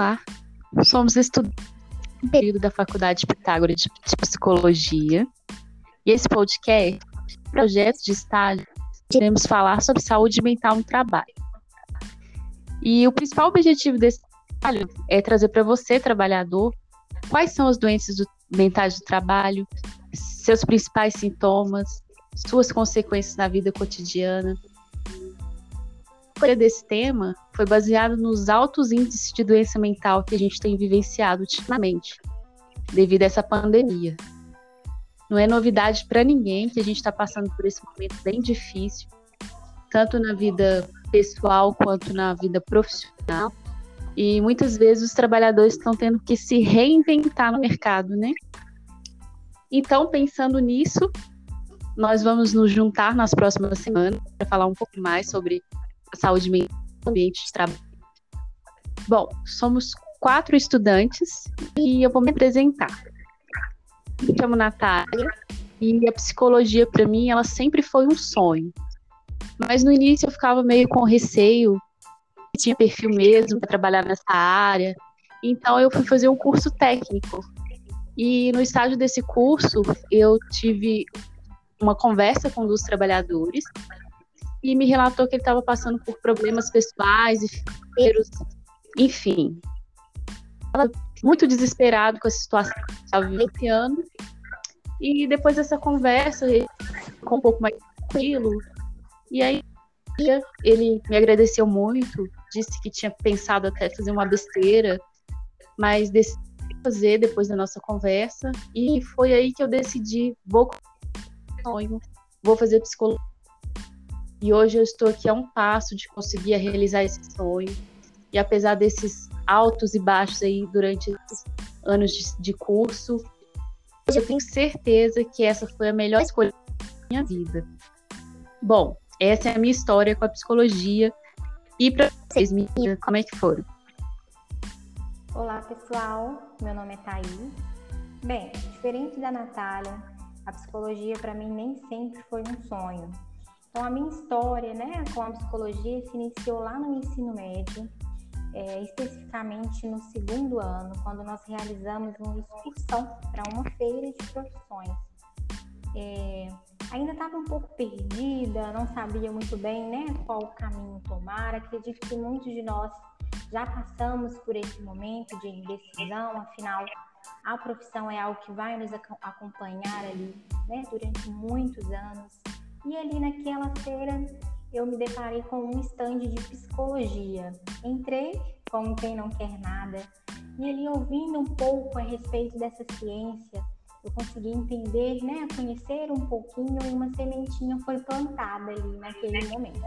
Olá, somos estudantes do período da Faculdade Pitágoras de Psicologia e esse podcast projeto de estágio queremos falar sobre saúde mental no trabalho. E o principal objetivo desse trabalho é trazer para você, trabalhador, quais são as doenças do, mentais do trabalho, seus principais sintomas, suas consequências na vida cotidiana. Escolha desse tema foi baseado nos altos índices de doença mental que a gente tem vivenciado ultimamente, devido a essa pandemia. Não é novidade para ninguém que a gente está passando por esse momento bem difícil, tanto na vida pessoal quanto na vida profissional. E muitas vezes os trabalhadores estão tendo que se reinventar no mercado, né? Então, pensando nisso, nós vamos nos juntar nas próximas semanas para falar um pouco mais sobre saúde mental ambiente de trabalho. Bom, somos quatro estudantes e eu vou me apresentar. Me chamo Natália e a psicologia para mim ela sempre foi um sonho. Mas no início eu ficava meio com receio, tinha perfil mesmo para trabalhar nessa área. Então eu fui fazer um curso técnico. E no estágio desse curso eu tive uma conversa com um dos trabalhadores e me relatou que ele estava passando por problemas pessoais e financeiros, enfim. Estava muito desesperado com a situação que estava vivenciando. E depois dessa conversa, ficou um pouco mais tranquilo. E aí, ele me agradeceu muito, disse que tinha pensado até fazer uma besteira, mas decidi fazer depois da nossa conversa. E foi aí que eu decidi: vou sonho, vou fazer psicologia. E hoje eu estou aqui a um passo de conseguir realizar esse sonho. E apesar desses altos e baixos aí durante anos de, de curso, eu tenho certeza que essa foi a melhor escolha da minha vida. Bom, essa é a minha história com a psicologia. E para vocês, meninas, como é que foram? Olá, pessoal. Meu nome é Thaís. Bem, diferente da Natália, a psicologia para mim nem sempre foi um sonho. Então, a minha história né, com a psicologia se iniciou lá no ensino médio, é, especificamente no segundo ano, quando nós realizamos uma excursão para uma feira de profissões. É, ainda estava um pouco perdida, não sabia muito bem né, qual caminho tomar. Acredito que muitos de nós já passamos por esse momento de indecisão, afinal, a profissão é algo que vai nos acompanhar ali né, durante muitos anos. E ali naquela feira eu me deparei com um estande de psicologia. Entrei como quem não quer nada e ali ouvindo um pouco a respeito dessa ciência, eu consegui entender, né, conhecer um pouquinho e uma sementinha foi plantada ali naquele momento.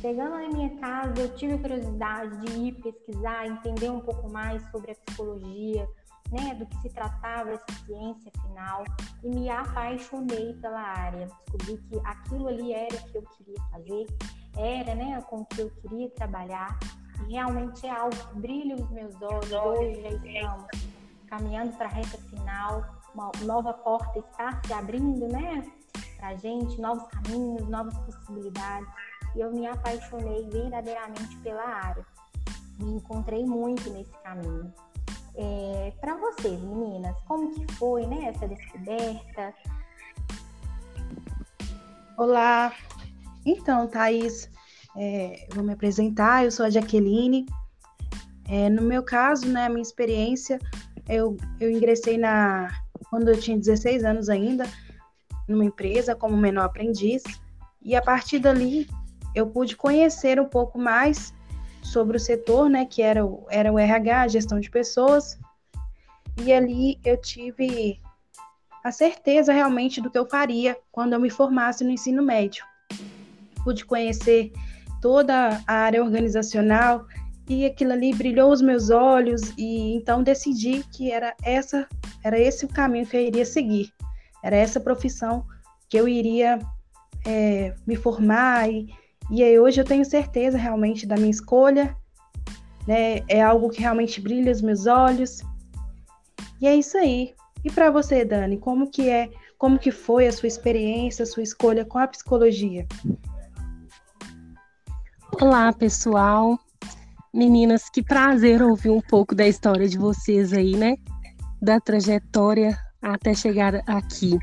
Chegando na minha casa, eu tive a curiosidade de ir pesquisar, entender um pouco mais sobre a psicologia, né, do que se tratava essa ciência final e me apaixonei pela área. Descobri que aquilo ali era o que eu queria fazer, era né, com o que eu queria trabalhar e realmente é algo que brilha os meus olhos. Hoje já estamos caminhando para a reta final, uma nova porta está se abrindo, né, para a gente, novos caminhos, novas possibilidades e eu me apaixonei verdadeiramente pela área. Me encontrei muito nesse caminho. É, para vocês, meninas, como que foi né, essa descoberta? Olá, então, Thaís, é, vou me apresentar, eu sou a Jaqueline. É, no meu caso, né, a minha experiência, eu, eu ingressei na quando eu tinha 16 anos ainda, numa empresa como menor aprendiz, e a partir dali eu pude conhecer um pouco mais sobre o setor, né, que era o, era o RH, a gestão de pessoas, e ali eu tive a certeza realmente do que eu faria quando eu me formasse no ensino médio. Pude conhecer toda a área organizacional e aquilo ali brilhou os meus olhos e então decidi que era essa era esse o caminho que eu iria seguir era essa profissão que eu iria é, me formar e e aí hoje eu tenho certeza realmente da minha escolha, né? É algo que realmente brilha os meus olhos. E é isso aí. E para você, Dani, como que é, como que foi a sua experiência, a sua escolha com a psicologia? Olá, pessoal. Meninas, que prazer ouvir um pouco da história de vocês aí, né? Da trajetória até chegar aqui.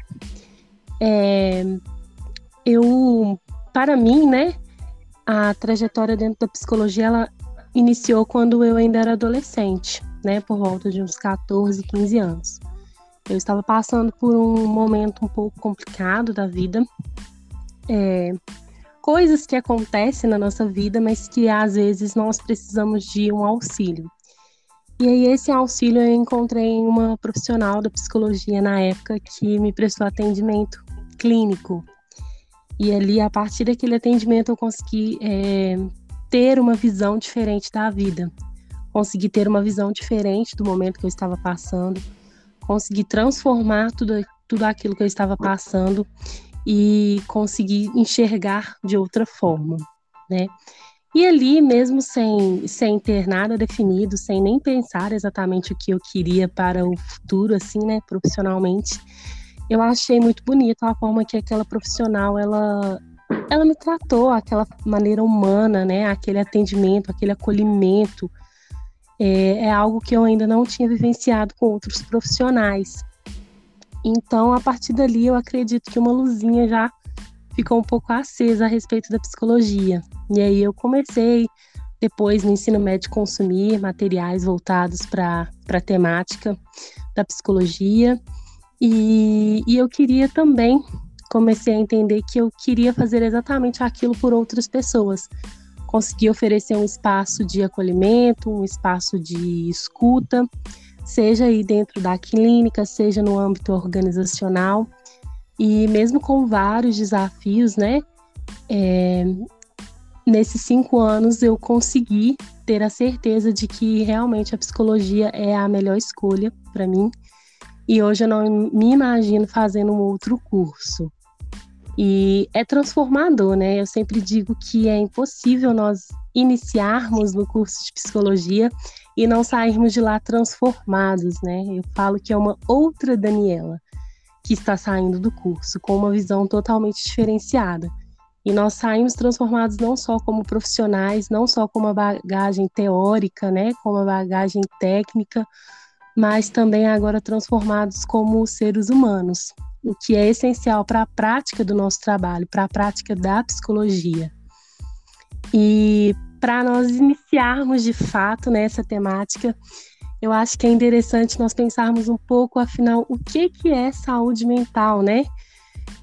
É, eu, para mim, né, a trajetória dentro da psicologia, ela iniciou quando eu ainda era adolescente, né, por volta de uns 14, 15 anos. Eu estava passando por um momento um pouco complicado da vida, é, coisas que acontecem na nossa vida, mas que às vezes nós precisamos de um auxílio. E aí esse auxílio eu encontrei uma profissional da psicologia na época que me prestou atendimento clínico. E ali, a partir daquele atendimento, eu consegui é, ter uma visão diferente da vida. Consegui ter uma visão diferente do momento que eu estava passando. Consegui transformar tudo, tudo aquilo que eu estava passando e conseguir enxergar de outra forma, né? E ali, mesmo sem, sem ter nada definido, sem nem pensar exatamente o que eu queria para o futuro, assim, né, profissionalmente, eu achei muito bonito a forma que aquela profissional, ela, ela me tratou, aquela maneira humana, né, aquele atendimento, aquele acolhimento, é, é algo que eu ainda não tinha vivenciado com outros profissionais. Então, a partir dali, eu acredito que uma luzinha já ficou um pouco acesa a respeito da psicologia. E aí eu comecei, depois no ensino médio, consumir materiais voltados para a temática da psicologia. E, e eu queria também, comecei a entender que eu queria fazer exatamente aquilo por outras pessoas. Conseguir oferecer um espaço de acolhimento, um espaço de escuta, seja aí dentro da clínica, seja no âmbito organizacional, e mesmo com vários desafios, né, é, nesses cinco anos eu consegui ter a certeza de que realmente a psicologia é a melhor escolha para mim, e hoje eu não me imagino fazendo um outro curso. E é transformador, né? Eu sempre digo que é impossível nós iniciarmos no curso de psicologia e não sairmos de lá transformados, né? Eu falo que é uma outra Daniela que está saindo do curso, com uma visão totalmente diferenciada. E nós saímos transformados não só como profissionais, não só com uma bagagem teórica, né, com uma bagagem técnica, mas também agora transformados como seres humanos, o que é essencial para a prática do nosso trabalho, para a prática da psicologia. E para nós iniciarmos de fato nessa temática, eu acho que é interessante nós pensarmos um pouco, afinal, o que, que é saúde mental, né?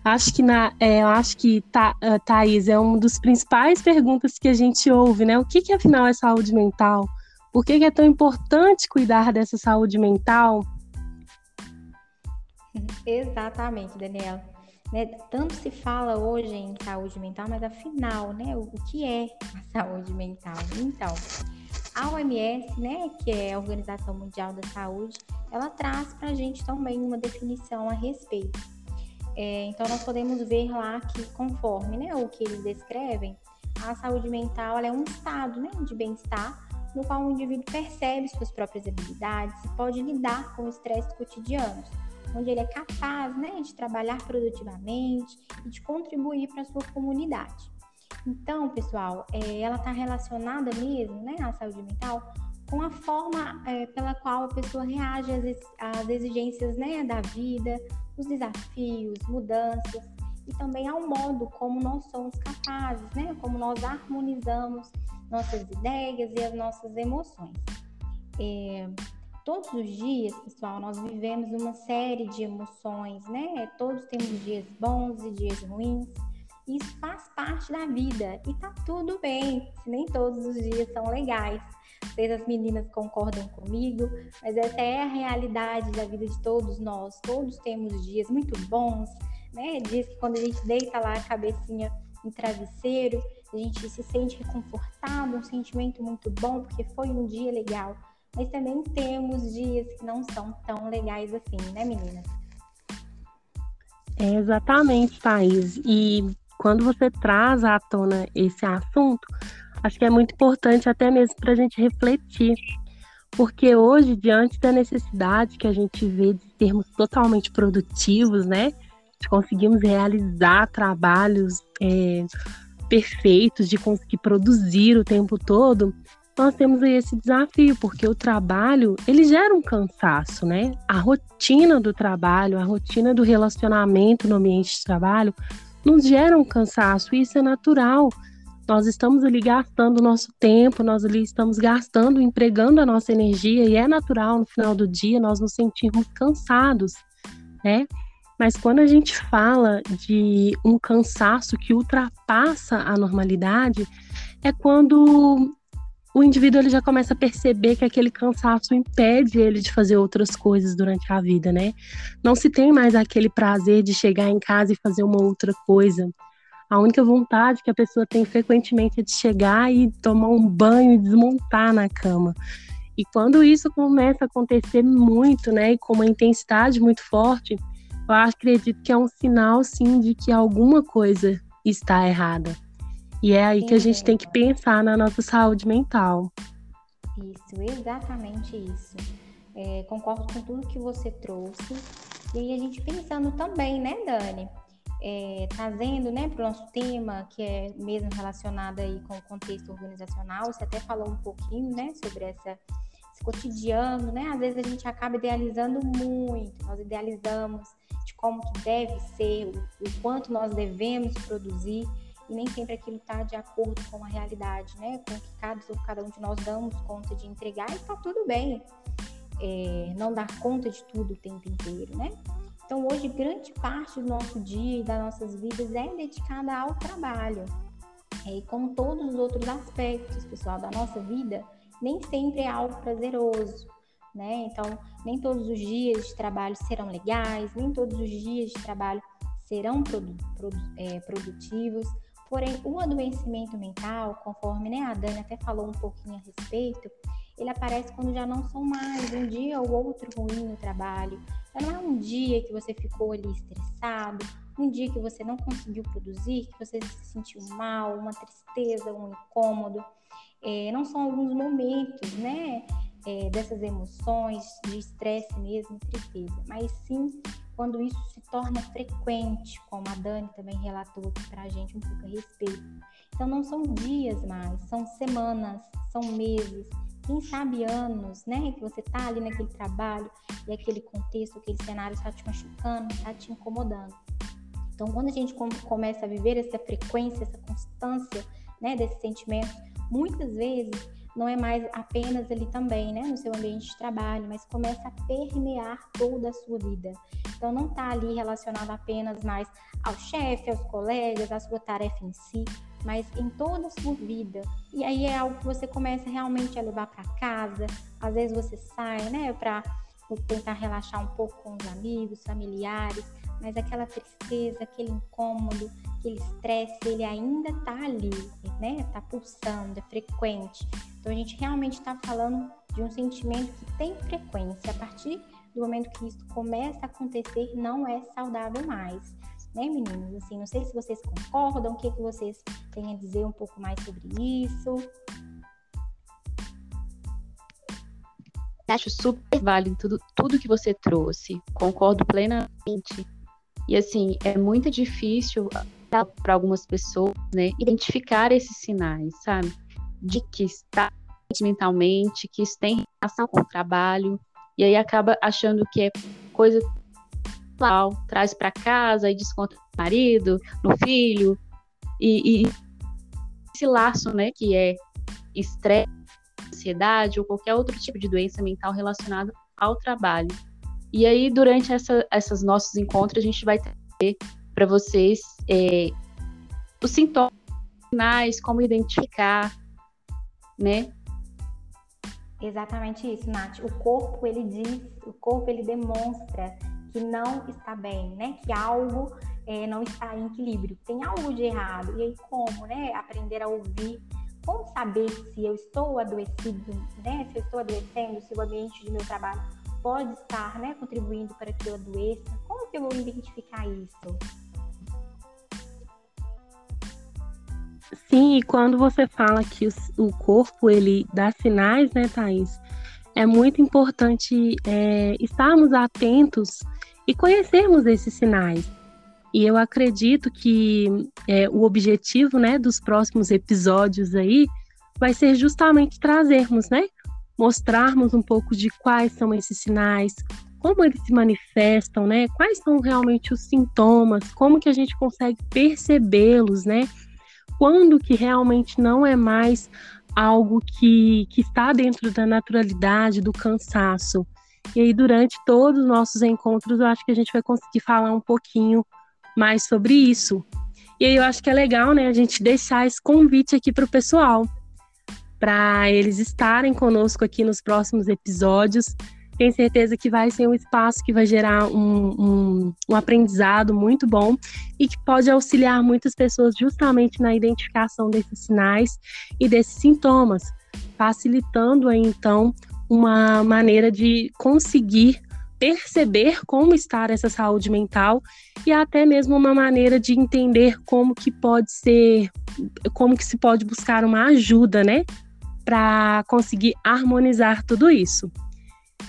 Acho que na, é, acho que tá, uh, Thaís é uma das principais perguntas que a gente ouve, né? O que, que afinal é saúde mental? Por que, que é tão importante cuidar dessa saúde mental? Exatamente, Daniela. Né? Tanto se fala hoje em saúde mental, mas afinal, né, o, o que é a saúde mental? Então, a OMS, né, que é a Organização Mundial da Saúde, ela traz para a gente também uma definição a respeito. É, então, nós podemos ver lá que, conforme né, o que eles descrevem, a saúde mental é um estado né, de bem-estar no qual o indivíduo percebe suas próprias habilidades e pode lidar com estresse cotidiano onde ele é capaz né, de trabalhar produtivamente e de contribuir para a sua comunidade. Então, pessoal, é, ela está relacionada mesmo, né, à saúde mental, com a forma é, pela qual a pessoa reage às, às exigências né, da vida, os desafios, mudanças e também ao modo como nós somos capazes, né, como nós harmonizamos nossas ideias e as nossas emoções. É, todos os dias, pessoal, nós vivemos uma série de emoções, né? Todos temos dias bons e dias ruins. Isso faz parte da vida e tá tudo bem, se nem todos os dias são legais. Sei as meninas concordam comigo, mas essa é a realidade da vida de todos nós. Todos temos dias muito bons, né? Dias que quando a gente deita lá a cabecinha em travesseiro, a gente se sente reconfortado, um sentimento muito bom, porque foi um dia legal mas também temos dias que não são tão legais assim, né, meninas? É exatamente, Thaís. E quando você traz à tona esse assunto, acho que é muito importante até mesmo para a gente refletir. Porque hoje, diante da necessidade que a gente vê de sermos totalmente produtivos, né? De conseguirmos realizar trabalhos é, perfeitos, de conseguir produzir o tempo todo, nós temos aí esse desafio, porque o trabalho, ele gera um cansaço, né? A rotina do trabalho, a rotina do relacionamento no ambiente de trabalho nos gera um cansaço, e isso é natural. Nós estamos ali gastando o nosso tempo, nós ali estamos gastando, empregando a nossa energia, e é natural no final do dia nós nos sentirmos cansados, né? Mas quando a gente fala de um cansaço que ultrapassa a normalidade, é quando o indivíduo ele já começa a perceber que aquele cansaço impede ele de fazer outras coisas durante a vida, né? Não se tem mais aquele prazer de chegar em casa e fazer uma outra coisa. A única vontade que a pessoa tem frequentemente é de chegar e tomar um banho e desmontar na cama. E quando isso começa a acontecer muito, né, e com uma intensidade muito forte, eu acredito que é um sinal, sim, de que alguma coisa está errada. E é aí que a gente tem que pensar na nossa saúde mental. Isso, exatamente isso. É, concordo com tudo que você trouxe. E aí a gente pensando também, né, Dani? É, trazendo né, para o nosso tema, que é mesmo relacionado aí com o contexto organizacional, você até falou um pouquinho né, sobre essa, esse cotidiano, né? Às vezes a gente acaba idealizando muito, nós idealizamos de como que deve ser, o, o quanto nós devemos produzir e nem sempre aquilo está de acordo com a realidade, né? Com o que cada, cada um de nós damos conta de entregar e está tudo bem. É, não dar conta de tudo o tempo inteiro, né? Então, hoje, grande parte do nosso dia e das nossas vidas é dedicada ao trabalho. É, e como todos os outros aspectos, pessoal, da nossa vida, nem sempre é algo prazeroso, né? Então, nem todos os dias de trabalho serão legais, nem todos os dias de trabalho serão produ produ é, produtivos. Porém, o adoecimento mental, conforme né, a Dani até falou um pouquinho a respeito, ele aparece quando já não são mais um dia ou outro ruim no trabalho. Já não é um dia que você ficou ali estressado, um dia que você não conseguiu produzir, que você se sentiu mal, uma tristeza, um incômodo. É, não são alguns momentos, né? É, dessas emoções de estresse mesmo, tristeza, mas sim quando isso se torna frequente, como a Dani também relatou aqui para a gente um pouco a respeito. Então, não são dias mais, são semanas, são meses, quem sabe anos, né? Que você tá ali naquele trabalho e aquele contexto, aquele cenário está te machucando, está te incomodando. Então, quando a gente começa a viver essa frequência, essa constância, né, desse sentimento, muitas vezes não é mais apenas ali também, né, no seu ambiente de trabalho, mas começa a permear toda a sua vida. Então não está ali relacionado apenas mais ao chefe, aos colegas, à sua tarefa em si, mas em toda a sua vida. E aí é algo que você começa realmente a levar para casa. Às vezes você sai, né, para tentar relaxar um pouco com os amigos, familiares, mas aquela tristeza, aquele incômodo, aquele estresse, ele ainda tá ali, né? Tá pulsando, é frequente. Então a gente realmente está falando de um sentimento que tem frequência. A partir do momento que isso começa a acontecer, não é saudável mais. Né, meninos? Assim, não sei se vocês concordam, o que, que vocês têm a dizer um pouco mais sobre isso. Acho super válido tudo, tudo que você trouxe. Concordo plenamente. E assim, é muito difícil para algumas pessoas, né, identificar esses sinais, sabe? De que está mentalmente, que isso tem relação com o trabalho, e aí acaba achando que é coisa lá, traz para casa e desconta no marido, no filho, e, e esse laço, né, que é estresse, ansiedade ou qualquer outro tipo de doença mental relacionado ao trabalho. E aí, durante essa, esses nossos encontros, a gente vai ter para vocês é, os sintomas, sinais, como identificar, né? Exatamente isso, Nath. O corpo, ele diz, o corpo, ele demonstra que não está bem, né? Que algo é, não está em equilíbrio, tem algo de errado. E aí, como, né? Aprender a ouvir, como saber se eu estou adoecido, né? Se eu estou adoecendo, se o ambiente de meu trabalho pode estar, né? Contribuindo para que eu adoeça. Como que eu vou identificar isso? Sim, e quando você fala que o, o corpo ele dá sinais, né, Thaís? É muito importante é, estarmos atentos e conhecermos esses sinais. E eu acredito que é, o objetivo né, dos próximos episódios aí vai ser justamente trazermos, né? Mostrarmos um pouco de quais são esses sinais, como eles se manifestam, né? Quais são realmente os sintomas, como que a gente consegue percebê-los, né? Quando que realmente não é mais algo que, que está dentro da naturalidade, do cansaço. E aí, durante todos os nossos encontros, eu acho que a gente vai conseguir falar um pouquinho mais sobre isso. E aí, eu acho que é legal, né, a gente deixar esse convite aqui para o pessoal, para eles estarem conosco aqui nos próximos episódios. Tenho certeza que vai ser um espaço que vai gerar um, um, um aprendizado muito bom e que pode auxiliar muitas pessoas justamente na identificação desses sinais e desses sintomas, facilitando aí então uma maneira de conseguir perceber como está essa saúde mental e até mesmo uma maneira de entender como que pode ser, como que se pode buscar uma ajuda, né, para conseguir harmonizar tudo isso.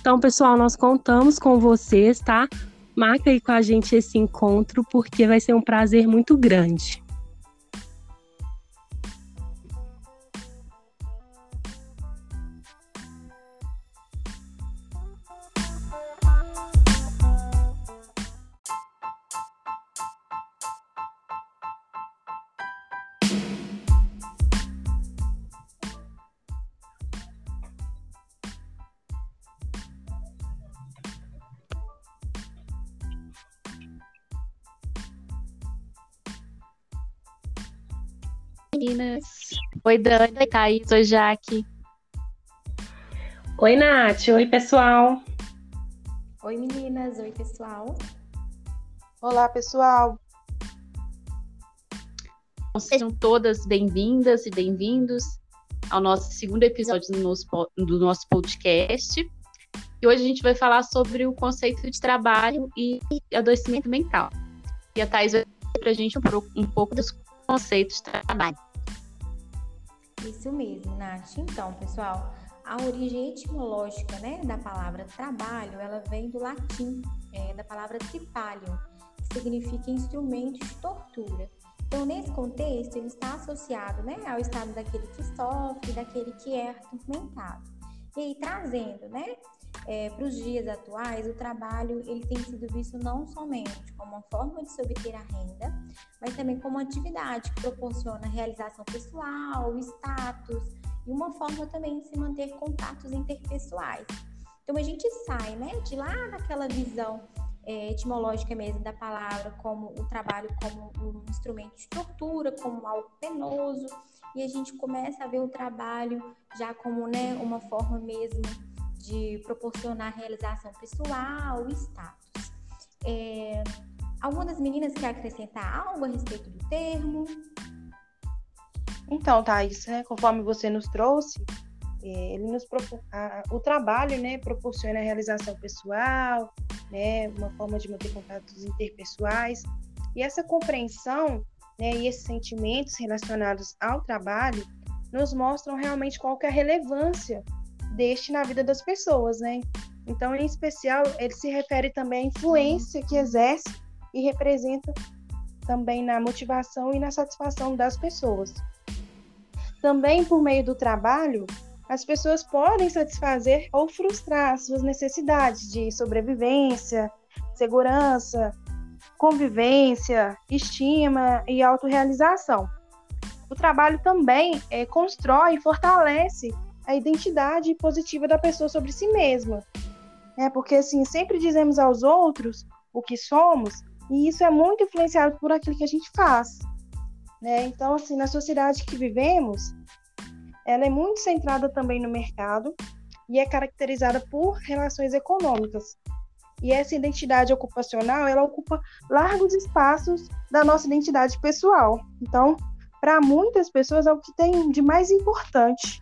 Então, pessoal, nós contamos com vocês, tá? Marca aí com a gente esse encontro, porque vai ser um prazer muito grande. Oi, Dani. Oi, Thaís. Oi, Jaque. Oi, Nath. Oi, pessoal. Oi, meninas. Oi, pessoal. Olá, pessoal. Sejam todas bem-vindas e bem-vindos ao nosso segundo episódio do nosso, do nosso podcast. E hoje a gente vai falar sobre o conceito de trabalho e adoecimento mental. E a Thais vai para a gente um, um pouco dos conceitos de trabalho. Isso mesmo, Nath. Então, pessoal, a origem etimológica né, da palavra trabalho, ela vem do latim, é, da palavra tripalium, que significa instrumento de tortura. Então, nesse contexto, ele está associado né, ao estado daquele que sofre, daquele que é atormentado. E aí, trazendo né, é, para os dias atuais, o trabalho ele tem sido visto não somente como uma forma de se obter a renda, mas também como uma atividade que proporciona realização pessoal, status e uma forma também de se manter contatos interpessoais. Então a gente sai né, de lá daquela visão é, etimológica mesmo da palavra, como o trabalho como um instrumento de tortura, como algo penoso, e a gente começa a ver o trabalho já como né, uma forma mesmo de proporcionar realização pessoal status. É, alguma das meninas quer acrescentar algo a respeito do termo? Então, Thais, né, conforme você nos trouxe, é, ele nos a, o trabalho né, proporciona a realização pessoal, né, uma forma de manter contatos interpessoais, e essa compreensão né, e esses sentimentos relacionados ao trabalho nos mostram realmente qual é a relevância deste na vida das pessoas, né? Então, em especial, ele se refere também à influência que exerce e representa também na motivação e na satisfação das pessoas. Também por meio do trabalho, as pessoas podem satisfazer ou frustrar suas necessidades de sobrevivência, segurança, convivência, estima e autorrealização. O trabalho também é, constrói e fortalece a identidade positiva da pessoa sobre si mesma. É, porque assim, sempre dizemos aos outros o que somos, e isso é muito influenciado por aquilo que a gente faz. Né? Então, assim, na sociedade que vivemos, ela é muito centrada também no mercado e é caracterizada por relações econômicas. E essa identidade ocupacional, ela ocupa largos espaços da nossa identidade pessoal. Então, para muitas pessoas é o que tem de mais importante.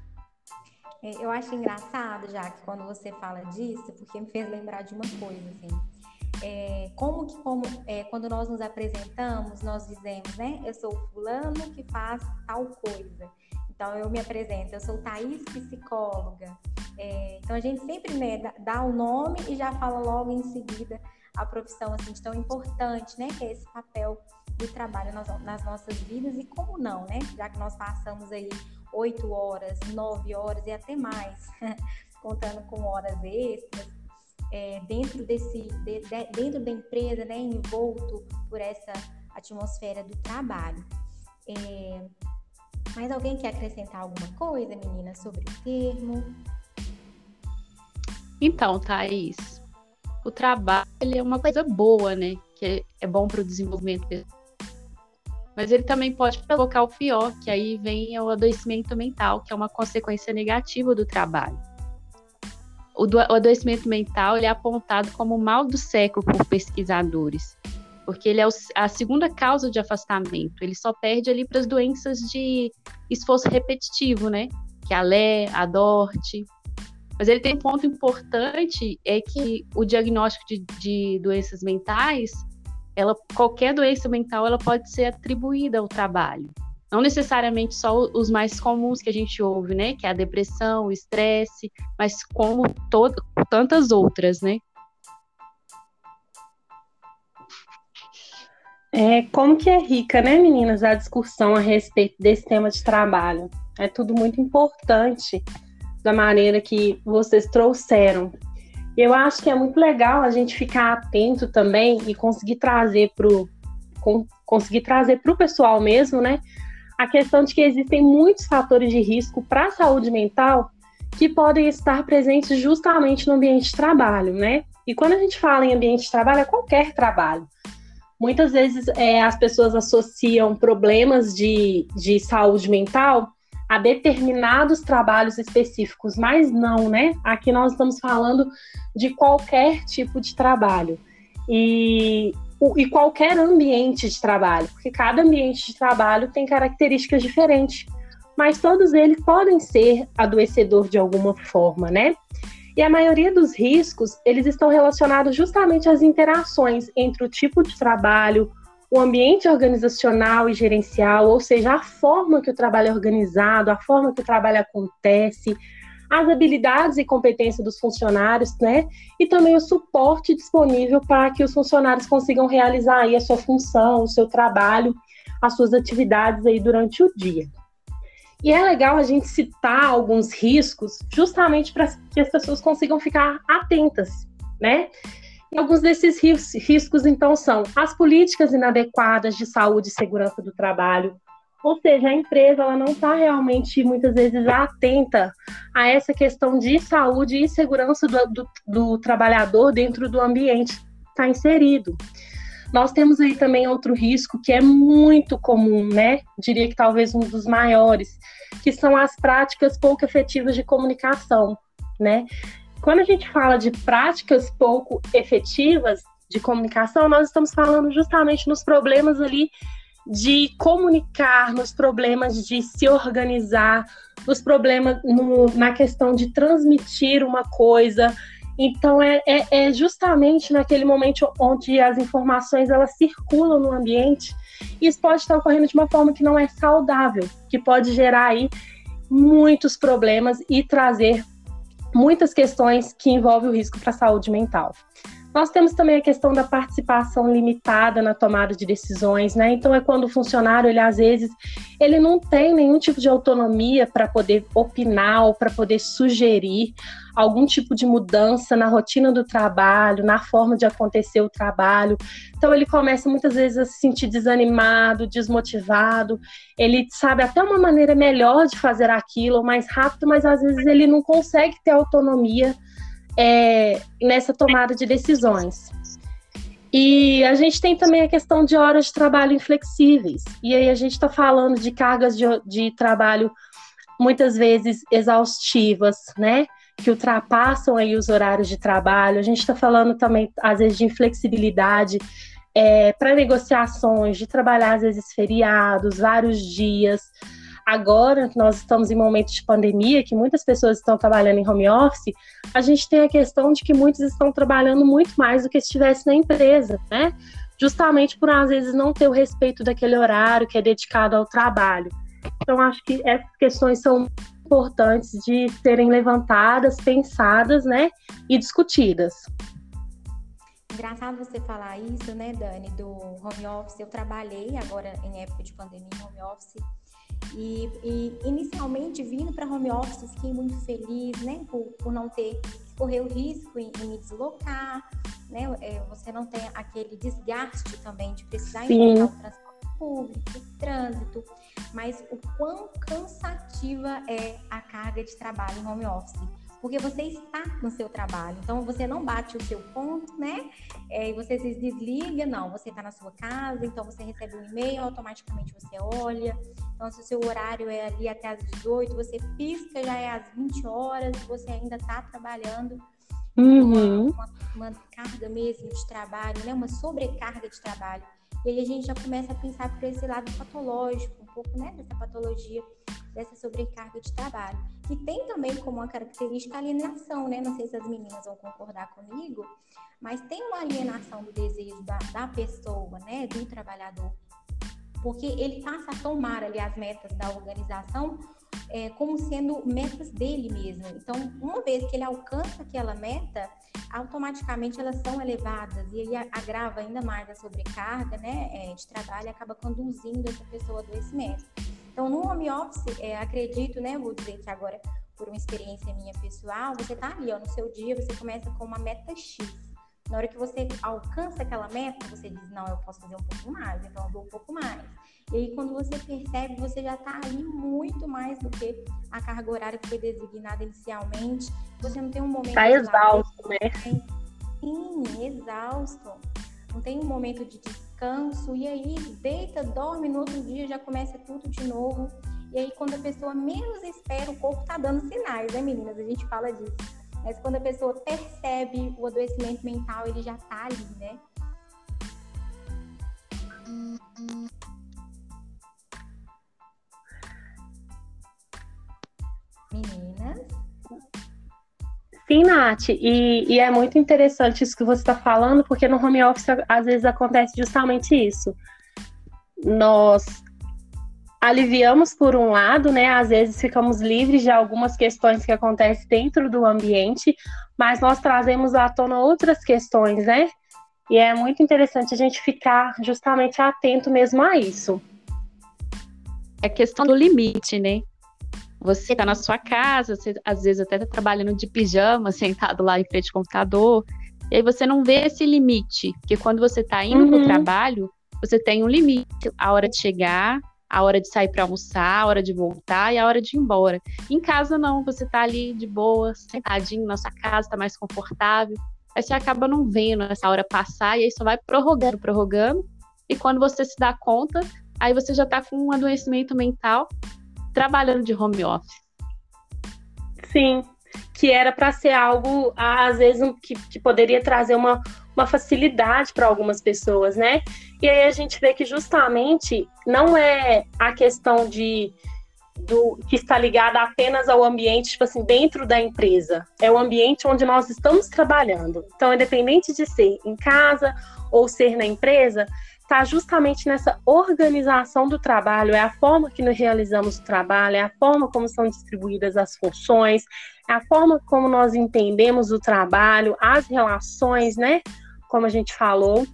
É, eu acho engraçado, já que quando você fala disso, porque me fez lembrar de uma coisa, assim. É, como que como, é, quando nós nos apresentamos, nós dizemos, né? Eu sou fulano que faz tal coisa. Então eu me apresento, eu sou Thaís psicóloga. É, então a gente sempre né, dá o nome e já fala logo em seguida a profissão assim de tão importante, né? Que é esse papel do trabalho nas, nas nossas vidas e como não, né? Já que nós passamos aí oito horas, nove horas e até mais, contando com horas extras, é, dentro desse, de, de, dentro da empresa, né, envolto por essa atmosfera do trabalho. É, mas alguém quer acrescentar alguma coisa, menina, sobre o termo? Então, Thaís, o trabalho é uma coisa boa, né? Que é bom para o desenvolvimento mas ele também pode provocar o pior, que aí vem o adoecimento mental, que é uma consequência negativa do trabalho. O, do, o adoecimento mental ele é apontado como o mal do século por pesquisadores, porque ele é o, a segunda causa de afastamento. Ele só perde ali para as doenças de esforço repetitivo, né? Que é a LE, a DORT. Mas ele tem um ponto importante, é que o diagnóstico de, de doenças mentais ela, qualquer doença mental ela pode ser atribuída ao trabalho. Não necessariamente só os mais comuns que a gente ouve, né? Que é a depressão, o estresse, mas como todo, tantas outras, né? É, como que é rica, né, meninas, a discussão a respeito desse tema de trabalho. É tudo muito importante da maneira que vocês trouxeram. Eu acho que é muito legal a gente ficar atento também e conseguir trazer para o conseguir trazer para o pessoal mesmo, né? A questão de que existem muitos fatores de risco para a saúde mental que podem estar presentes justamente no ambiente de trabalho, né? E quando a gente fala em ambiente de trabalho, é qualquer trabalho. Muitas vezes é, as pessoas associam problemas de, de saúde mental a determinados trabalhos específicos, mas não, né? Aqui nós estamos falando de qualquer tipo de trabalho e, e qualquer ambiente de trabalho, porque cada ambiente de trabalho tem características diferentes, mas todos eles podem ser adoecedor de alguma forma, né? E a maioria dos riscos, eles estão relacionados justamente às interações entre o tipo de trabalho, o ambiente organizacional e gerencial, ou seja, a forma que o trabalho é organizado, a forma que o trabalho acontece, as habilidades e competências dos funcionários, né? E também o suporte disponível para que os funcionários consigam realizar aí a sua função, o seu trabalho, as suas atividades aí durante o dia. E é legal a gente citar alguns riscos justamente para que as pessoas consigam ficar atentas, né? E alguns desses riscos, então, são as políticas inadequadas de saúde e segurança do trabalho, ou seja, a empresa ela não está realmente, muitas vezes, atenta a essa questão de saúde e segurança do, do, do trabalhador dentro do ambiente que está inserido. Nós temos aí também outro risco que é muito comum, né? Diria que talvez um dos maiores, que são as práticas pouco efetivas de comunicação, né? Quando a gente fala de práticas pouco efetivas de comunicação, nós estamos falando justamente nos problemas ali de comunicar, nos problemas de se organizar, nos problemas no, na questão de transmitir uma coisa. Então é, é, é, justamente naquele momento onde as informações elas circulam no ambiente e isso pode estar ocorrendo de uma forma que não é saudável, que pode gerar aí muitos problemas e trazer muitas questões que envolvem o risco para a saúde mental. Nós temos também a questão da participação limitada na tomada de decisões, né? Então é quando o funcionário, ele às vezes, ele não tem nenhum tipo de autonomia para poder opinar ou para poder sugerir algum tipo de mudança na rotina do trabalho, na forma de acontecer o trabalho. Então ele começa muitas vezes a se sentir desanimado, desmotivado. Ele sabe até uma maneira melhor de fazer aquilo, mais rápido, mas às vezes ele não consegue ter autonomia é, nessa tomada de decisões. E a gente tem também a questão de horas de trabalho inflexíveis. E aí a gente está falando de cargas de, de trabalho muitas vezes exaustivas, né? Que ultrapassam aí os horários de trabalho. A gente está falando também, às vezes, de inflexibilidade é, para negociações, de trabalhar, às vezes, feriados, vários dias agora nós estamos em momentos de pandemia, que muitas pessoas estão trabalhando em home office, a gente tem a questão de que muitos estão trabalhando muito mais do que se estivesse na empresa, né? Justamente por às vezes não ter o respeito daquele horário que é dedicado ao trabalho. Então, acho que essas questões são importantes de serem levantadas, pensadas, né, e discutidas. engraçado você falar isso, né, Dani, do home office. Eu trabalhei agora em época de pandemia em home office. E, e inicialmente vindo para home office fiquei muito feliz, né, por, por não ter correr o risco em, em me deslocar, né? É, você não tem aquele desgaste também de precisar enfrentar o transporte público, o trânsito, mas o quão cansativa é a carga de trabalho em home office porque você está no seu trabalho. Então você não bate o seu ponto, né? É, e você se desliga, não. Você está na sua casa, então você recebe um e-mail, automaticamente você olha. Então, se o seu horário é ali até as 18, você pisca, já é às 20 horas, você ainda está trabalhando. Uhum. Uma, uma, carga mesmo de trabalho, né? Uma sobrecarga de trabalho. E aí a gente já começa a pensar por esse lado patológico, pouco, né? Dessa patologia, dessa sobrecarga de trabalho que tem também como uma característica a alienação, né? Não sei se as meninas vão concordar comigo, mas tem uma alienação do desejo da, da pessoa, né? Do trabalhador, porque ele passa a tomar ali as metas da organização é, como sendo metas dele mesmo. Então, uma vez que ele alcança aquela meta, automaticamente elas são elevadas e aí agrava ainda mais a sobrecarga né, é, de trabalho e acaba conduzindo essa pessoa ao adoecimento. Então, no home office, é, acredito, né? Vou dizer que agora, por uma experiência minha pessoal, você tá ali, ó, no seu dia, você começa com uma meta X. Na hora que você alcança aquela meta, você diz, não, eu posso fazer um pouco mais, então eu dou um pouco mais. E aí, quando você percebe, você já está ali muito mais do que a carga horária que foi designada inicialmente. Você não tem um momento. Está exausto, né? Sim, exausto. Não tem um momento de descanso. E aí, deita, dorme, no outro dia já começa tudo de novo. E aí, quando a pessoa menos espera, o corpo tá dando sinais, né, meninas? A gente fala disso. Mas quando a pessoa percebe o adoecimento mental, ele já tá ali, né? Sim, Nath, e, e, é muito interessante isso que você está falando, porque no home office às vezes acontece justamente isso. Nós aliviamos por um lado, né? Às vezes ficamos livres de algumas questões que acontecem dentro do ambiente, mas nós trazemos à tona outras questões, né? E é muito interessante a gente ficar justamente atento mesmo a isso. É questão do limite, né? Você está na sua casa, você às vezes até está trabalhando de pijama, sentado lá em frente ao computador, e aí você não vê esse limite, porque quando você está indo uhum. para o trabalho, você tem um limite, a hora de chegar, a hora de sair para almoçar, a hora de voltar e a hora de ir embora. Em casa não, você está ali de boa, sentadinho na sua casa, está mais confortável. Aí você acaba não vendo essa hora passar e aí só vai prorrogando, prorrogando. E quando você se dá conta, aí você já está com um adoecimento mental trabalhando de home office. Sim, que era para ser algo, às vezes, que, que poderia trazer uma, uma facilidade para algumas pessoas, né? E aí a gente vê que justamente não é a questão de do que está ligada apenas ao ambiente, tipo assim, dentro da empresa. É o ambiente onde nós estamos trabalhando. Então, independente de ser em casa ou ser na empresa, está justamente nessa organização do trabalho, é a forma que nós realizamos o trabalho, é a forma como são distribuídas as funções, é a forma como nós entendemos o trabalho, as relações, né? Como a gente falou.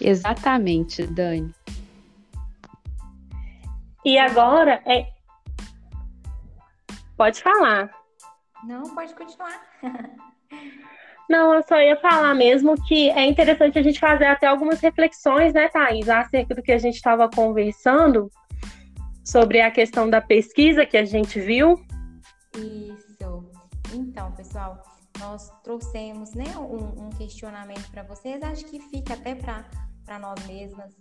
Exatamente, Dani. E agora é Pode falar. Não, pode continuar. Não, eu só ia falar mesmo que é interessante a gente fazer até algumas reflexões, né, Thaís, acerca do que a gente estava conversando sobre a questão da pesquisa que a gente viu. Isso. Então, pessoal, nós trouxemos né, um, um questionamento para vocês, acho que fica até para nós mesmas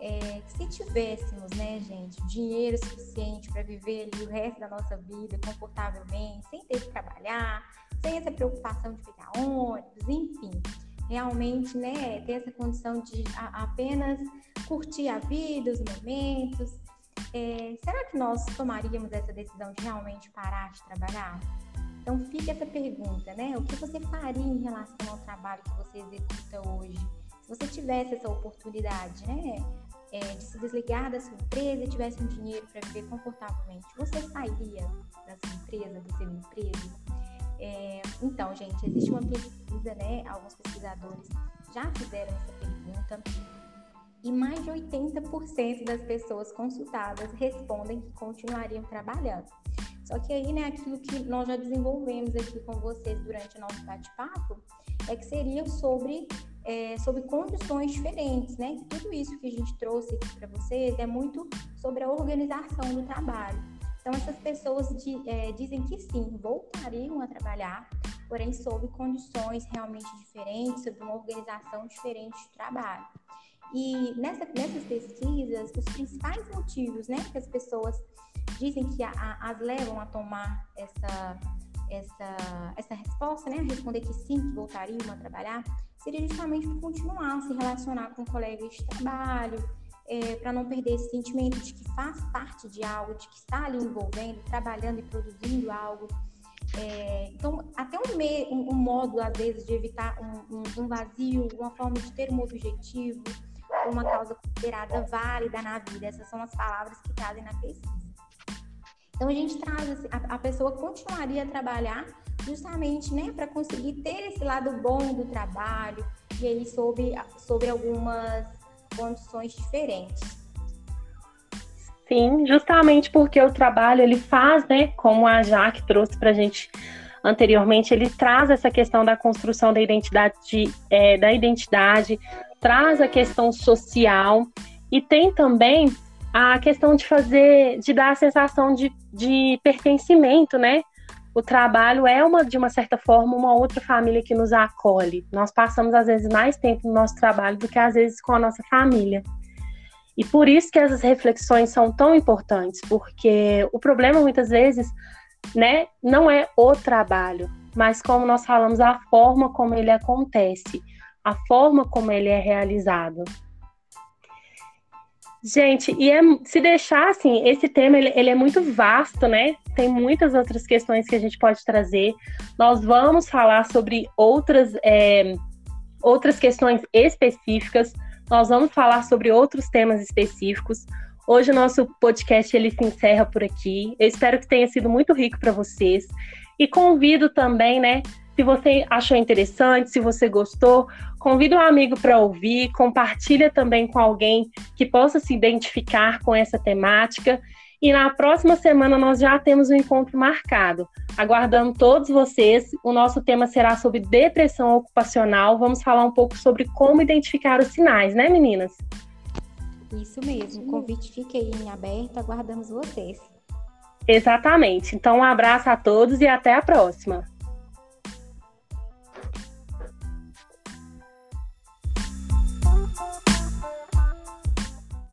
é, se tivéssemos, né, gente, dinheiro suficiente para viver ali o resto da nossa vida confortavelmente, sem ter que trabalhar, sem essa preocupação de pegar ônibus, enfim, realmente, né, ter essa condição de a, apenas curtir a vida, os momentos, é, será que nós tomaríamos essa decisão de realmente parar de trabalhar? Então fica essa pergunta, né? O que você faria em relação ao trabalho que você executa hoje? Se você tivesse essa oportunidade, né? É, de se desligar da sua empresa e tivesse um dinheiro para viver confortavelmente, você sairia da sua empresa, do seu emprego? É, então, gente, existe uma pesquisa, né? Alguns pesquisadores já fizeram essa pergunta e mais de 80% das pessoas consultadas respondem que continuariam trabalhando. Só que aí, né, aquilo que nós já desenvolvemos aqui com vocês durante o nosso bate-papo é que seria sobre, é, sobre condições diferentes, né? Tudo isso que a gente trouxe aqui para vocês é muito sobre a organização do trabalho. Então, essas pessoas de, é, dizem que sim, voltariam a trabalhar, porém sob condições realmente diferentes, sob uma organização diferente de trabalho. E nessa, nessas pesquisas, os principais motivos né, que as pessoas dizem que a, a, as levam a tomar essa, essa, essa resposta, né, responder que sim, que voltariam a trabalhar, seria justamente por continuar a se relacionar com colegas de trabalho, é, para não perder esse sentimento de que faz parte de algo, de que está ali envolvendo, trabalhando e produzindo algo. É, então, até um, me, um, um, modo, às vezes, de evitar um, um vazio, uma forma de ter um objetivo, uma causa considerada válida na vida. Essas são as palavras que trazem na pesquisa. Então a gente traz a, a pessoa continuaria a trabalhar justamente, né, para conseguir ter esse lado bom do trabalho e aí sobre sobre algumas condições diferentes. Sim, justamente porque o trabalho ele faz, né, como a Jaque trouxe para a gente anteriormente, ele traz essa questão da construção da identidade, é, da identidade, traz a questão social e tem também a questão de fazer, de dar a sensação de, de pertencimento, né? O trabalho é uma, de uma certa forma, uma outra família que nos acolhe. Nós passamos, às vezes, mais tempo no nosso trabalho do que, às vezes, com a nossa família. E por isso que essas reflexões são tão importantes, porque o problema, muitas vezes, né, não é o trabalho, mas como nós falamos, a forma como ele acontece a forma como ele é realizado. Gente, e é, se deixar assim, esse tema ele, ele, é muito vasto, né? Tem muitas outras questões que a gente pode trazer. Nós vamos falar sobre outras, é, outras questões específicas. Nós vamos falar sobre outros temas específicos. Hoje o nosso podcast ele se encerra por aqui. Eu espero que tenha sido muito rico para vocês. E convido também, né, se você achou interessante, se você gostou, convida um amigo para ouvir, compartilha também com alguém que possa se identificar com essa temática. E na próxima semana nós já temos um encontro marcado. Aguardando todos vocês. O nosso tema será sobre depressão ocupacional. Vamos falar um pouco sobre como identificar os sinais, né, meninas? Isso mesmo. O convite fica aí em aberto. Aguardamos vocês. Exatamente. Então, um abraço a todos e até a próxima.